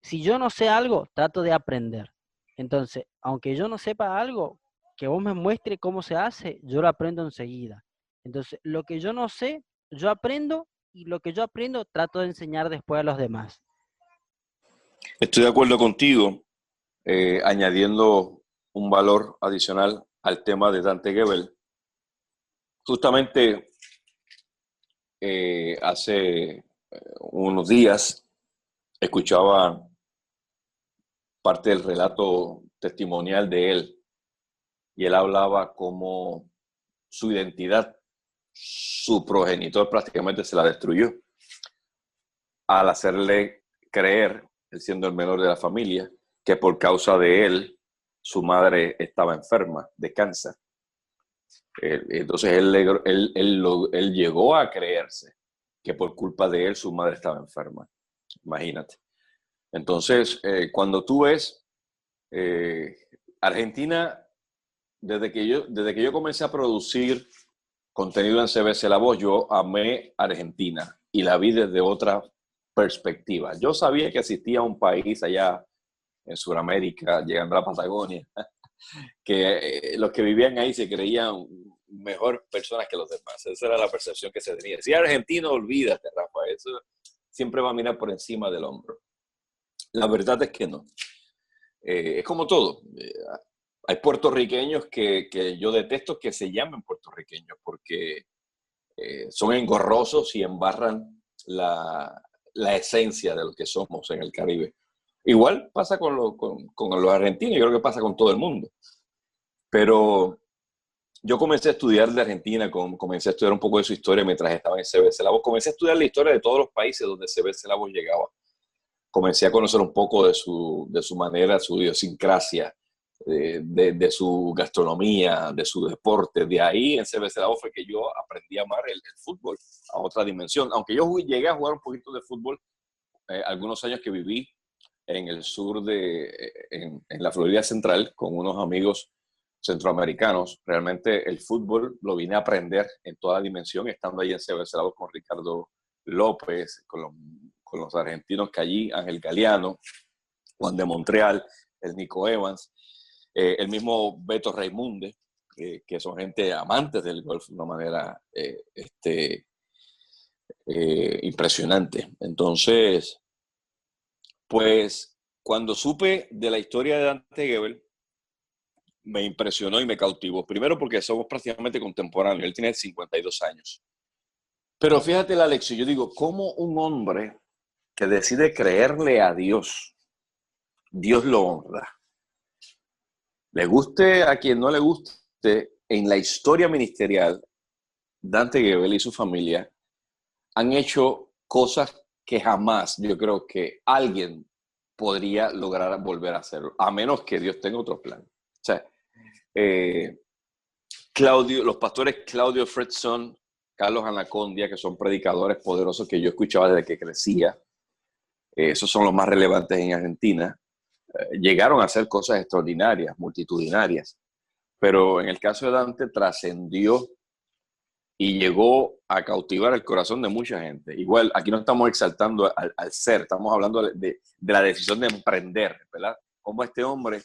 Si yo no sé algo, trato de aprender. Entonces, aunque yo no sepa algo, que vos me muestre cómo se hace, yo lo aprendo enseguida. Entonces, lo que yo no sé, yo aprendo y lo que yo aprendo trato de enseñar después a los demás. Estoy de acuerdo contigo, eh, añadiendo un valor adicional al tema de Dante Gebel. Justamente eh, hace eh, unos días escuchaba parte del relato testimonial de él y él hablaba como su identidad, su progenitor prácticamente se la destruyó al hacerle creer, siendo el menor de la familia, que por causa de él su madre estaba enferma de cáncer. Entonces él, llegó a creerse que por culpa de él su madre estaba enferma. Imagínate. Entonces, eh, cuando tú ves eh, Argentina, desde que, yo, desde que yo comencé a producir contenido en CBC La Voz, yo amé Argentina y la vi desde otra perspectiva. Yo sabía que existía un país allá en Sudamérica, llegando a Patagonia, que eh, los que vivían ahí se creían mejor personas que los demás. Esa era la percepción que se tenía. Si argentino, olvídate, Rafa, eso siempre va a mirar por encima del hombro. La verdad es que no. Eh, es como todo. Eh, hay puertorriqueños que, que, yo detesto que se llamen puertorriqueños porque son engorrosos y embarran la, la, esencia de lo que somos en el Caribe. Igual pasa con, lo, con, con los argentinos, yo creo que pasa con todo el mundo. Pero yo comencé a estudiar de Argentina, comencé a estudiar un poco de su historia mientras estaba en CBC La Voz. Comencé a estudiar la historia de todos los países donde CBC La Voz llegaba. Comencé a conocer un poco de su, de su manera, su idiosincrasia, de, de, de, su gastronomía, de su deporte. De ahí en CBC La Voz fue que yo aprendí a amar el, el, fútbol a otra dimensión. Aunque yo llegué a jugar un poquito de fútbol eh, algunos años que viví en el sur de, eh, en, la Florida Central con unos amigos centroamericanos. Realmente el fútbol lo vine a aprender en toda dimensión, estando ahí en CBC con Ricardo López, con los, con los, argentinos que allí, Ángel Galeano, Juan de Montreal, el Nico Evans, eh, el mismo Beto Raimunde, eh, que son gente amantes del golf de una manera eh, este, impresionante. Entonces, pues cuando supe de la historia de Dante Gebel, me impresionó y me cautivó. Primero porque somos prácticamente contemporáneos, él tiene 52 años. Pero fíjate la lección, yo digo, ¿cómo un hombre que decide creerle a Dios, Dios lo honra? Le guste a quien no le guste, en la historia ministerial, Dante Gebel y su familia han hecho cosas que jamás yo creo que alguien podría lograr volver a hacerlo, a menos que Dios tenga otro plan. O sea, eh, Claudio, los pastores Claudio Fredson, Carlos Anacondia, que son predicadores poderosos que yo escuchaba desde que crecía, eh, esos son los más relevantes en Argentina, eh, llegaron a hacer cosas extraordinarias, multitudinarias. Pero en el caso de Dante trascendió y llegó a cautivar el corazón de mucha gente. Igual, aquí no estamos exaltando al, ser, estamos hablando de, la decisión de emprender, ¿verdad? Cómo este hombre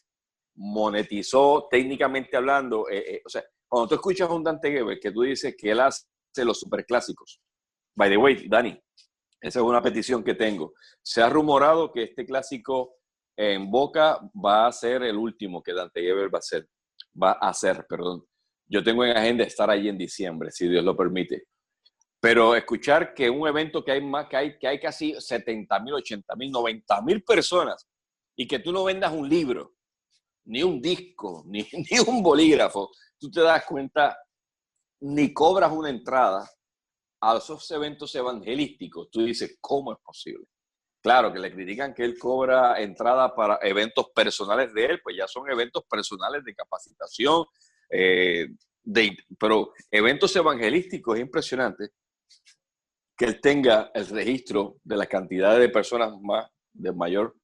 monetizó técnicamente hablando, eh, eh, o sea, cuando tú escuchas a un Dante Gebel que tú dices que él hace los superclásicos, by the way, Dani, esa es una petición que tengo. Se ha rumorado que este clásico en Boca va a ser el último que Dante Gebel va a hacer, va a hacer, perdón. Yo tengo en agenda estar allí en diciembre, si Dios lo permite. Pero escuchar que un evento que hay más, que hay, que hay casi 70 mil, 80 mil, 90 mil personas y que tú no vendas un libro, ni un disco, ni, ni un bolígrafo, tú te das cuenta, ni cobras una entrada a esos eventos evangelísticos. Tú dices, ¿cómo es posible? Claro, que le critican que él cobra entrada para eventos personales de él, pues ya son eventos personales de capacitación, eh, pero eventos evangelísticos es impresionante que él tenga el registro de la cantidad de personas más de mayor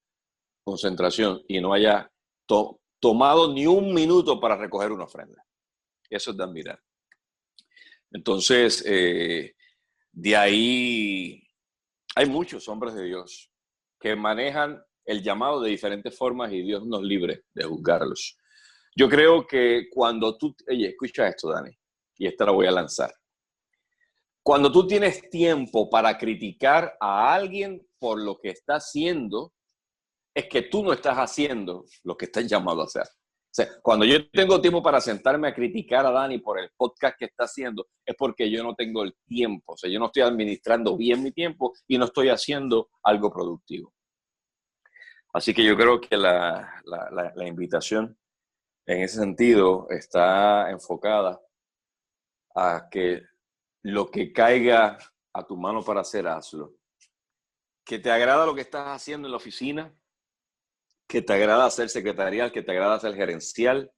concentración y no haya tomado ni un minuto para recoger una ofrenda. Eso es de admirar. Entonces, eh, de ahí hay muchos hombres de Dios que manejan el llamado de diferentes formas y Dios nos libre de juzgarlos. Yo creo que cuando tú, oye, escucha esto, Dani, y esta la voy a lanzar. Cuando tú tienes tiempo para criticar a alguien por lo que está haciendo, es que tú no estás haciendo lo que estás llamado a hacer. O sea, cuando yo tengo tiempo para sentarme a criticar a Dani por el podcast que está haciendo, es porque yo no tengo el tiempo. O sea, yo no estoy administrando bien mi tiempo y no estoy haciendo algo productivo. Así que yo creo que la, la, la invitación en ese sentido está enfocada a que lo que caiga a tu mano para hacer, hazlo. Que te agrada lo que estás haciendo en la oficina, que te agrada ser secretarial, que te agrada ser gerencial,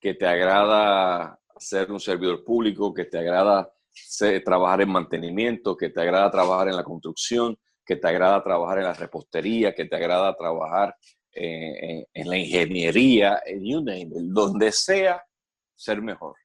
que te agrada ser un servidor público, que te agrada trabajar en mantenimiento, que te agrada trabajar en la construcción, que te agrada trabajar en la repostería, que te agrada trabajar eh, en la ingeniería, en you name donde sea, ser mejor.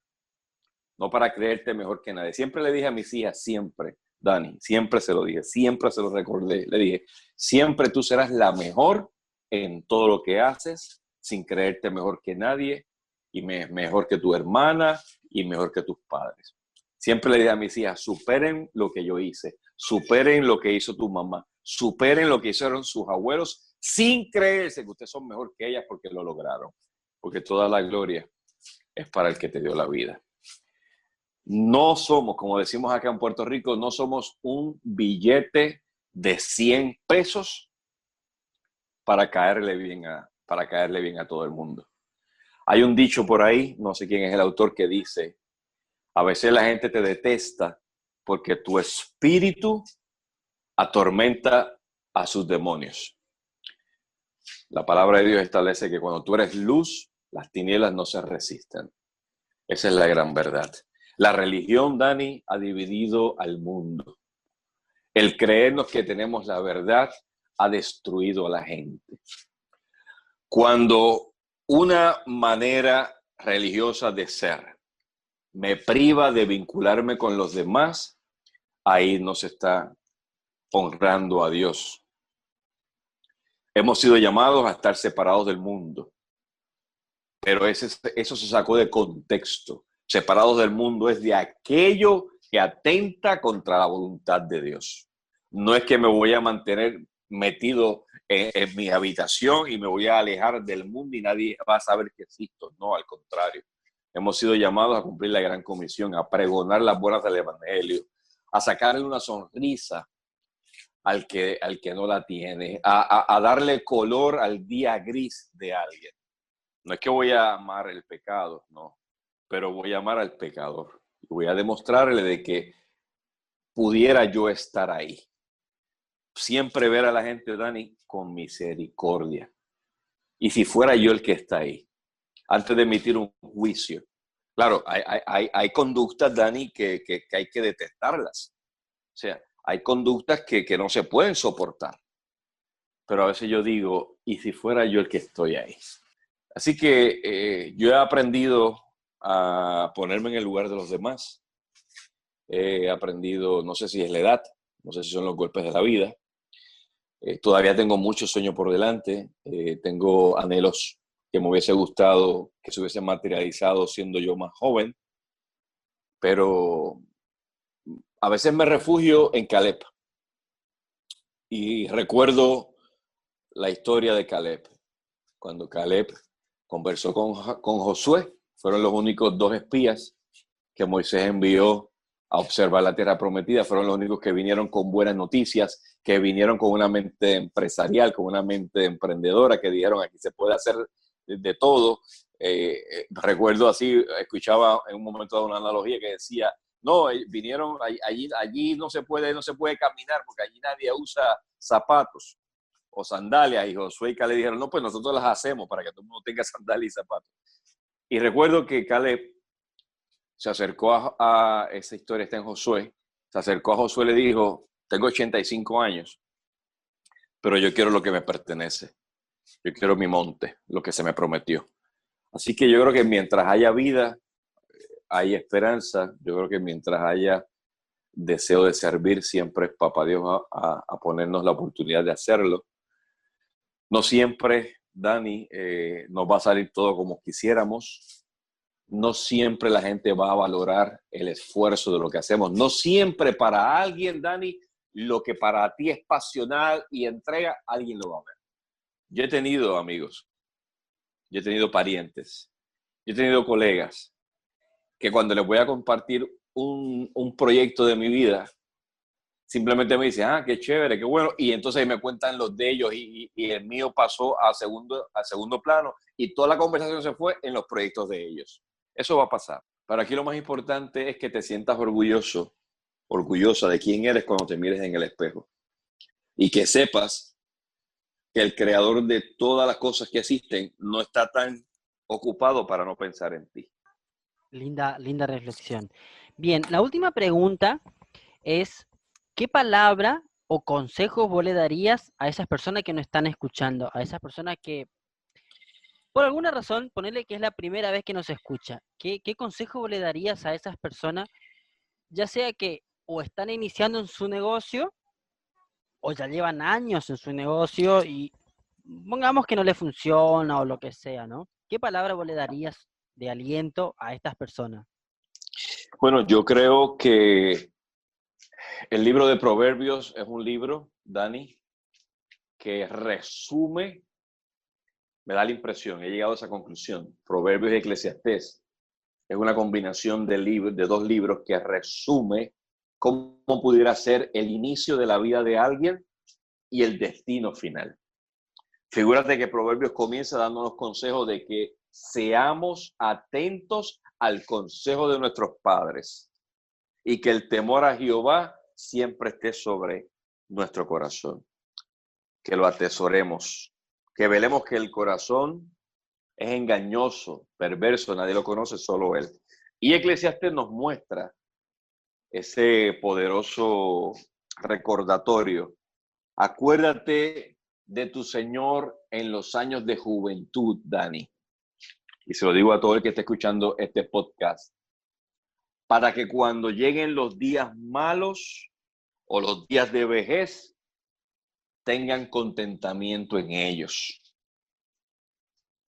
No para creerte mejor que nadie. Siempre le dije a mis hijas, siempre, Dani, siempre se lo dije, siempre se lo recordé. Le dije, siempre tú serás la mejor en todo lo que haces, sin creerte mejor que nadie, y mejor que tu hermana y mejor que tus padres. Siempre le dije a mis hijas, superen lo que yo hice, superen lo que hizo tu mamá, superen lo que hicieron sus abuelos sin creerse que ustedes son mejor que ellas porque lo lograron. Porque toda la gloria es para el que te dio la vida. No somos, como decimos acá en Puerto Rico, no somos un billete de 100 pesos para caerle bien a, para caerle bien a todo el mundo. Hay un dicho por ahí, no sé quién es el autor, que dice, a veces la gente te detesta porque tu espíritu atormenta a sus demonios. La palabra de Dios establece que cuando tú eres luz, las tinieblas no se resisten. Esa es la gran verdad. La religión, Dani, ha dividido al mundo. El creernos que tenemos la verdad ha destruido a la gente. Cuando una manera religiosa de ser me priva de vincularme con los demás, ahí no se está honrando a Dios. Hemos sido llamados a estar separados del mundo. pero ese, eso se sacó de contexto. Separados del mundo es de aquello que atenta contra la voluntad de Dios. No es que me voy a mantener metido en, mi habitación y me voy a alejar del mundo y nadie va a saber que existo. No, al contrario. Hemos sido llamados a cumplir la gran comisión, a pregonar las buenas del Evangelio, a sacarle una sonrisa al que, al que no la tiene, a, a darle color al día gris de alguien. No es que voy a amar el pecado, no, pero voy a amar al pecador. Voy a demostrarle de que pudiera yo estar ahí. Siempre ver a la gente, Dani, con misericordia. Y si fuera yo el que está ahí, antes de emitir un juicio. Claro, hay, hay, hay conductas, Dani, que, que, hay que detectarlas. O sea, hay conductas que, que no se pueden soportar. Pero a veces yo digo, ¿y si fuera yo el que estoy ahí? Así que eh, yo he aprendido a ponerme en el lugar de los demás. He aprendido, no sé si es la edad, no sé si son los golpes de la vida, eh, todavía tengo muchos sueños por delante, eh, tengo anhelos que me hubiese gustado que se hubiesen materializado siendo yo más joven, pero a veces me refugio en Caleb. Y recuerdo la historia de Caleb, cuando Caleb conversó con, con Josué, fueron los únicos dos espías que Moisés envió a observar la tierra prometida, fueron los únicos que vinieron con buenas noticias, que vinieron con una mente empresarial, con una mente emprendedora, que dijeron aquí se puede hacer de, todo. Eh, eh, recuerdo así, escuchaba en un momento una analogía que decía, no, eh, vinieron, allí, allí no, se puede, no se puede caminar porque allí nadie usa zapatos o sandalias. Y Josué y Caleb dijeron, no, pues nosotros las hacemos para que todo el mundo tenga sandalias y zapatos. Y recuerdo que Caleb se acercó a, esa historia, está en Josué, se acercó a Josué y le dijo, tengo 85 años, pero yo quiero lo que me pertenece, yo quiero mi monte, lo que se me prometió. Así que yo creo que mientras haya vida, hay esperanza, yo creo que mientras haya deseo de servir, siempre es Papá Dios a, ponernos la oportunidad de hacerlo. No siempre, Dani, eh, nos va a salir todo como quisiéramos, no siempre la gente va a valorar el esfuerzo de lo que hacemos. No siempre para alguien, Dani, lo que para ti es pasional y entrega, alguien lo va a ver. Yo he tenido amigos, yo he tenido parientes, yo he tenido colegas que cuando les voy a compartir un, proyecto de mi vida, simplemente me dicen, ah, qué chévere, qué bueno, y entonces me cuentan los de ellos y, y, el mío pasó a segundo, a segundo plano y toda la conversación se fue en los proyectos de ellos. Eso va a pasar. Pero aquí lo más importante es que te sientas orgulloso, orgullosa de quién eres cuando te mires en el espejo. Y que sepas que el creador de todas las cosas que existen no está tan ocupado para no pensar en ti. Linda, linda reflexión. Bien, la última pregunta es, ¿qué palabra o consejo vos le darías a esas personas que no están escuchando, a esas personas que por alguna razón, ponerle que es la primera vez que nos escucha, ¿qué, consejo le darías a esas personas, ya sea que o están iniciando en su negocio o ya llevan años en su negocio y pongamos que no le funciona o lo que sea, ¿no? ¿Qué palabra vos le darías de aliento a estas personas? Bueno, yo creo que el libro de Proverbios es un libro, Dani, que resume me da la impresión, he llegado a esa conclusión, Proverbios y Eclesiastés, es una combinación de, dos libros que resume cómo pudiera ser el inicio de la vida de alguien y el destino final. Figúrate que Proverbios comienza dándonos consejos de que seamos atentos al consejo de nuestros padres y que el temor a Jehová siempre esté sobre nuestro corazón. Que lo atesoremos que velemos que el corazón es engañoso, perverso, nadie lo conoce, solo Él. Y Eclesiastes nos muestra ese poderoso recordatorio. Acuérdate de tu Señor en los años de juventud, Dani. Y se lo digo a todo el que esté escuchando este podcast. Para que cuando lleguen los días malos o los días de vejez, tengan contentamiento en ellos.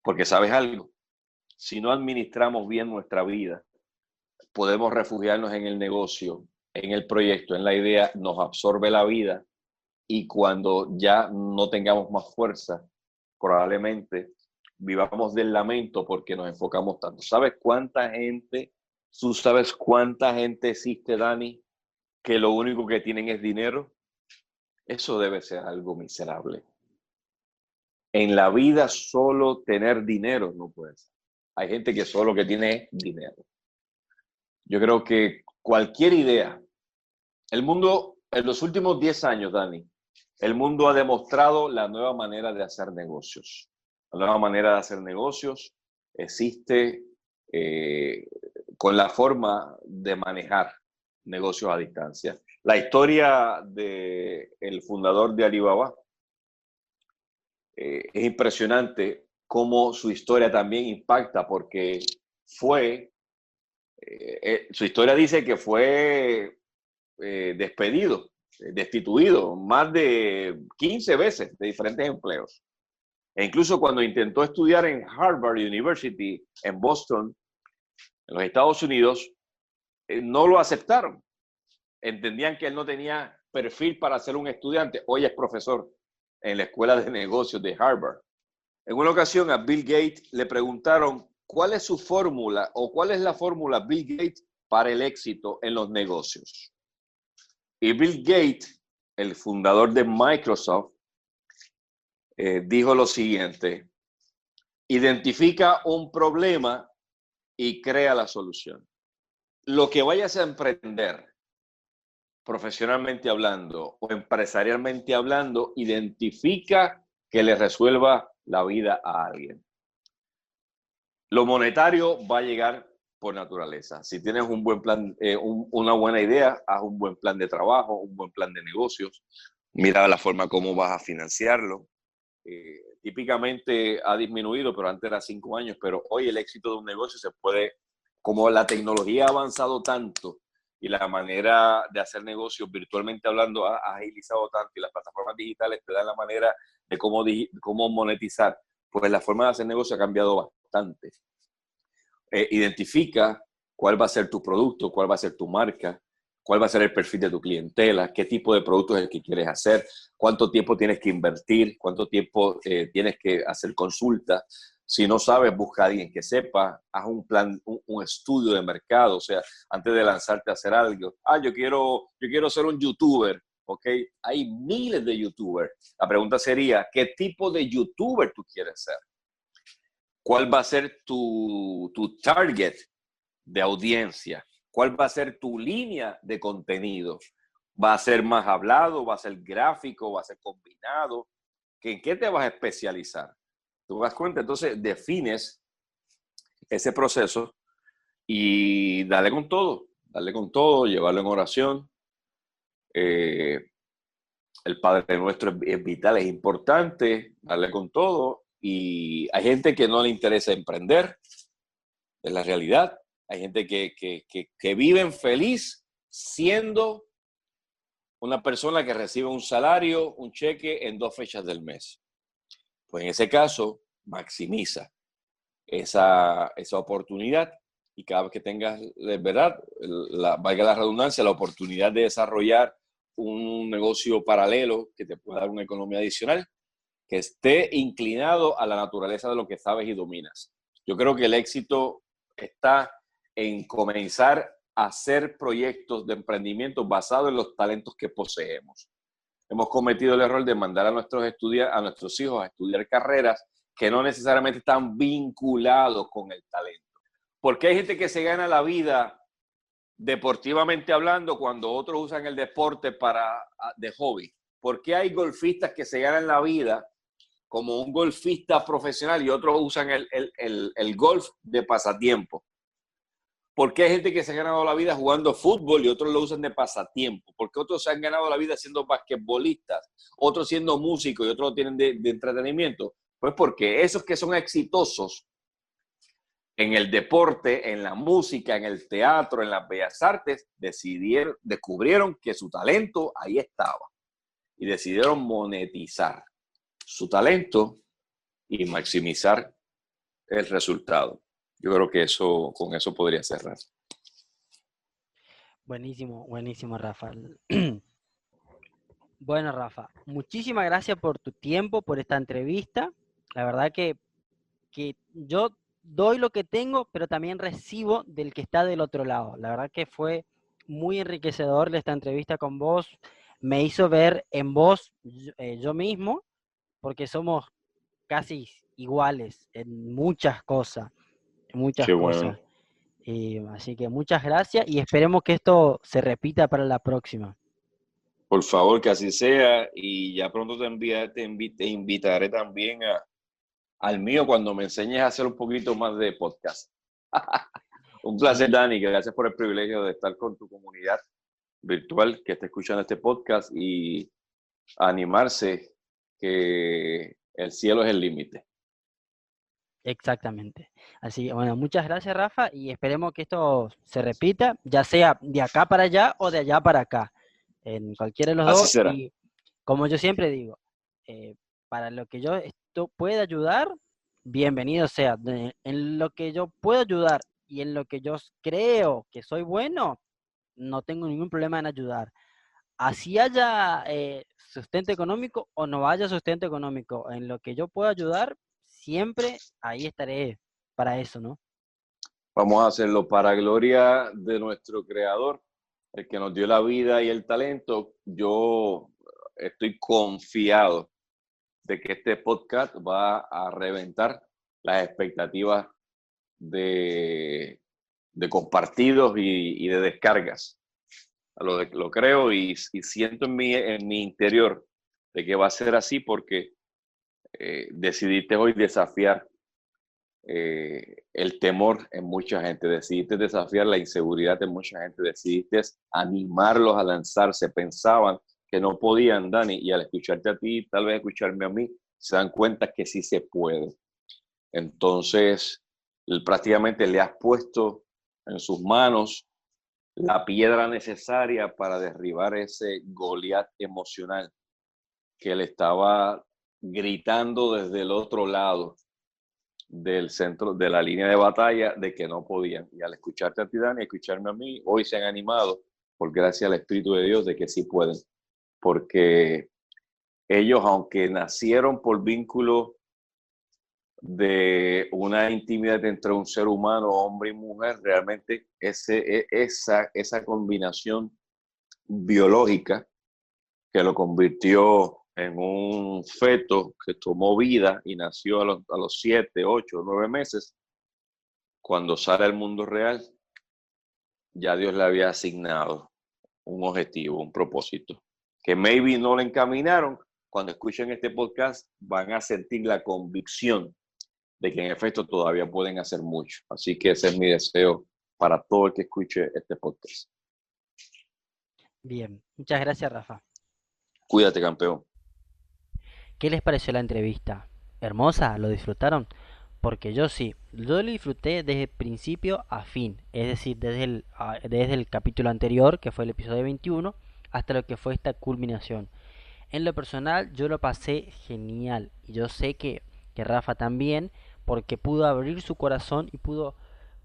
Porque sabes algo, si no administramos bien nuestra vida, podemos refugiarnos en el negocio, en el proyecto, en la idea, nos absorbe la vida y cuando ya no tengamos más fuerza, probablemente vivamos del lamento porque nos enfocamos tanto. ¿Sabes cuánta gente, tú sabes cuánta gente existe, Dani, que lo único que tienen es dinero? Eso debe ser algo miserable. En la vida solo tener dinero no puede ser. Hay gente que solo que tiene dinero. Yo creo que cualquier idea, el mundo en los últimos 10 años, Dani, el mundo ha demostrado la nueva manera de hacer negocios. La nueva manera de hacer negocios existe eh, con la forma de manejar negocios a distancia. La historia del el fundador de Alibaba eh, es impresionante cómo su historia también impacta porque fue, eh, su historia dice que fue despedido destituido más de 15 veces de diferentes empleos. E incluso cuando intentó estudiar en Harvard University en Boston, en los Estados Unidos, eh, no lo aceptaron. Entendían que él no tenía perfil para ser un estudiante. Hoy es profesor en la Escuela de Negocios de Harvard. En una ocasión a Bill Gates le preguntaron cuál es su fórmula o cuál es la fórmula Bill Gates para el éxito en los negocios. Y Bill Gates, el fundador de Microsoft, eh, dijo lo siguiente, identifica un problema y crea la solución. Lo que vayas a emprender, profesionalmente hablando o empresarialmente hablando, identifica que le resuelva la vida a alguien. Lo monetario va a llegar por naturaleza. Si tienes un buen plan, eh, una buena idea, haz un buen plan de trabajo, un buen plan de negocios, mira la forma como vas a financiarlo. Eh, típicamente ha disminuido, pero antes era cinco años, pero hoy el éxito de un negocio se puede, como la tecnología ha avanzado tanto y la manera de hacer negocios virtualmente hablando ha, agilizado tanto y las plataformas digitales te dan la manera de cómo, cómo monetizar, pues la forma de hacer negocio ha cambiado bastante. Eh, identifica cuál va a ser tu producto, cuál va a ser tu marca, cuál va a ser el perfil de tu clientela, qué tipo de producto es el que quieres hacer, cuánto tiempo tienes que invertir, cuánto tiempo eh, tienes que hacer consulta. Si no sabes, busca a alguien que sepa, haz un plan, un, estudio de mercado, o sea, antes de lanzarte a hacer algo. Ah, yo quiero, yo quiero ser un youtuber, ¿ok? Hay miles de youtubers. La pregunta sería, ¿qué tipo de youtuber tú quieres ser? cuál va a ser tu, target de audiencia, cuál va a ser tu línea de contenido. ¿Va a ser más hablado? ¿Va a ser gráfico? ¿Va a ser combinado? ¿En qué te vas a especializar? ¿Tú das cuenta? Entonces defines ese proceso y dale con todo, dale con todo, llevarlo en oración. Eh, el Padre Nuestro es vital, es importante, darle con todo y hay gente que no le interesa emprender, es la realidad. Hay gente que, que, que, viven feliz siendo una persona que recibe un salario, un cheque en dos fechas del mes. Pues en ese caso, maximiza esa, esa oportunidad y cada vez que tengas, verdad, la, valga la redundancia, la oportunidad de desarrollar un negocio paralelo que te pueda dar una economía adicional, que esté inclinado a la naturaleza de lo que sabes y dominas. Yo creo que el éxito está en comenzar a hacer proyectos de emprendimiento basados en los talentos que poseemos. Hemos cometido el error de mandar a nuestros, a nuestros hijos a estudiar carreras que no necesariamente están vinculados con el talento. Porque hay gente que se gana la vida deportivamente hablando cuando otros usan el deporte para de hobby. ¿Por qué hay golfistas que se ganan la vida como un golfista profesional y otros usan el, golf de pasatiempo. Porque hay gente que se ha ganado la vida jugando fútbol y otros lo usan de pasatiempo. Porque otros se han ganado la vida siendo basquetbolistas, otros siendo músicos y otros lo tienen de, de entretenimiento. Pues porque esos que son exitosos en el deporte, en la música, en el teatro, en las bellas artes, decidieron, descubrieron que su talento ahí estaba y decidieron monetizar su talento y maximizar el resultado. Yo creo que eso, con eso podría cerrar. Buenísimo, buenísimo, Rafa. bueno, Rafa, muchísimas gracias por tu tiempo, por esta entrevista. La verdad que, que yo doy lo que tengo, pero también recibo del que está del otro lado. La verdad que fue muy enriquecedor esta entrevista con vos. Me hizo ver en vos eh, yo mismo, porque somos casi iguales en muchas cosas, muchas cosas. así que muchas gracias y esperemos que esto se repita para la próxima. Por favor, que así sea y ya pronto te, envía, te, te invitaré también a, al mío cuando me enseñes a hacer un poquito más de podcast. un placer, Dani, gracias por el privilegio de estar con tu comunidad virtual que está escuchando este podcast y animarse que el cielo es el límite. Exactamente. Así que bueno, muchas gracias Rafa y esperemos que esto se repita, ya sea de acá para allá o de allá para acá, en cualquiera de los dos. Y como yo siempre digo, eh, para lo que yo esto pueda ayudar, bienvenido sea. En lo que yo puedo ayudar y en lo que yo creo que soy bueno, no tengo ningún problema en ayudar. Así haya eh, sustento económico o no haya sustento económico, en lo que yo pueda ayudar, siempre ahí estaré para eso, ¿no? Vamos a hacerlo para gloria de nuestro creador, el que nos dio la vida y el talento. Yo estoy confiado de que este podcast va a reventar las expectativas de, de compartidos y, de descargas. Lo, lo creo y, siento en mi, en mi interior de que va a ser así porque eh, decidiste hoy desafiar eh, el temor en mucha gente, decidiste desafiar la inseguridad en mucha gente, decidiste animarlos a lanzarse, pensaban que no podían, Dani, y al escucharte a ti, tal vez escucharme a mí, se dan cuenta que sí se puede. Entonces, prácticamente le has puesto en sus manos la piedra necesaria para derribar ese Goliat emocional que le estaba gritando desde el otro lado del centro de la línea de batalla de que no podían. Y al escucharte a ti, Dani, escucharme a mí, hoy se han animado por gracia al Espíritu de Dios de que sí pueden. Porque ellos, aunque nacieron por vínculo de una intimidad entre un ser humano, hombre y mujer, realmente ese, e, esa, esa combinación biológica que lo convirtió en un feto que tomó vida y nació a los, a los siete, ocho, nueve meses, cuando sale al mundo real, ya Dios le había asignado un objetivo, un propósito, que maybe no le encaminaron. Cuando escuchen este podcast van a sentir la convicción de que en efecto todavía pueden hacer mucho. Así que ese es mi deseo para todo el que escuche este podcast. Bien, muchas gracias Rafa. Cuídate, campeón. ¿Qué les pareció la entrevista? ¿Hermosa? ¿Lo disfrutaron? Porque yo sí, yo lo disfruté desde principio a fin, es decir, desde el, desde el capítulo anterior, que fue el episodio 21, hasta lo que fue esta culminación. En lo personal, yo lo pasé genial y yo sé que, que Rafa también, porque pudo abrir su corazón y pudo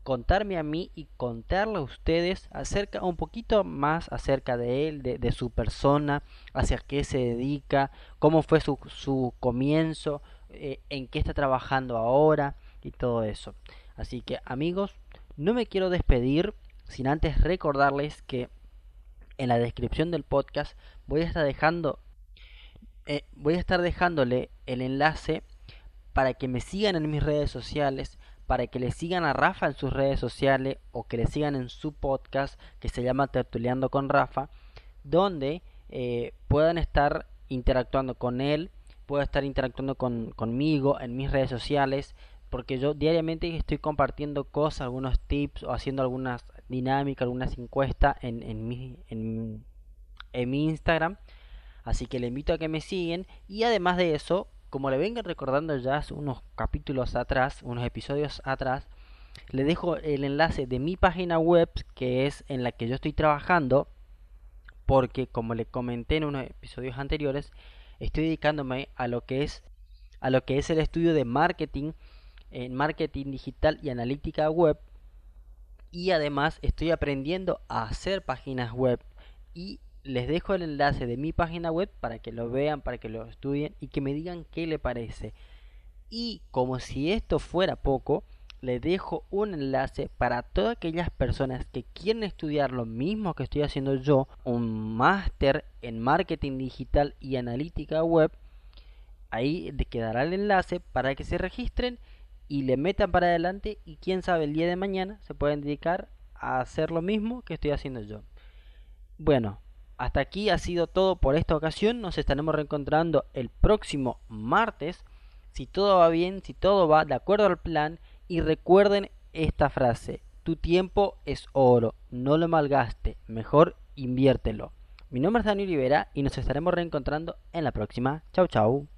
contarme a mí y contarle a ustedes acerca un poquito más acerca de él, de, su persona, hacia qué se dedica, cómo fue su, su comienzo, eh, en qué está trabajando ahora y todo eso. Así que amigos, no me quiero despedir sin antes recordarles que en la descripción del podcast voy a estar dejando eh, voy a estar dejándole el enlace para que me sigan en mis redes sociales para que le sigan a Rafa en sus redes sociales o que le sigan en su podcast que se llama Tertuleando con Rafa, donde eh, puedan estar interactuando con él, pueda estar interactuando con, conmigo en mis redes sociales, porque yo diariamente estoy compartiendo cosas, algunos tips o haciendo algunas dinámicas, algunas encuestas en, en, mi, en, en mi Instagram. Así que le invito a que me siguen y además de eso como le vengan recordando ya hace unos capítulos atrás, unos episodios atrás, le dejo el enlace de mi página web, que es en la que yo estoy trabajando, porque como le comenté en unos episodios anteriores, estoy dedicándome a lo que es a lo que es el estudio de marketing en marketing digital y analítica web. Y además estoy aprendiendo a hacer páginas web y les dejo el enlace de mi página web para que lo vean, para que lo estudien y que me digan qué le parece. Y como si esto fuera poco, les dejo un enlace para todas aquellas personas que quieren estudiar lo mismo que estoy haciendo yo, un máster en marketing digital y analítica web. Ahí quedará el enlace para que se registren y le metan para adelante y quién sabe el día de mañana se pueden dedicar a hacer lo mismo que estoy haciendo yo. Bueno, hasta aquí ha sido todo por esta ocasión. Nos estaremos reencontrando el próximo martes. Si todo va bien, si todo va de acuerdo al plan. Y recuerden esta frase. Tu tiempo es oro. No lo malgaste. Mejor inviértelo. Mi nombre es Daniel Rivera y nos estaremos reencontrando en la próxima. Chau chau.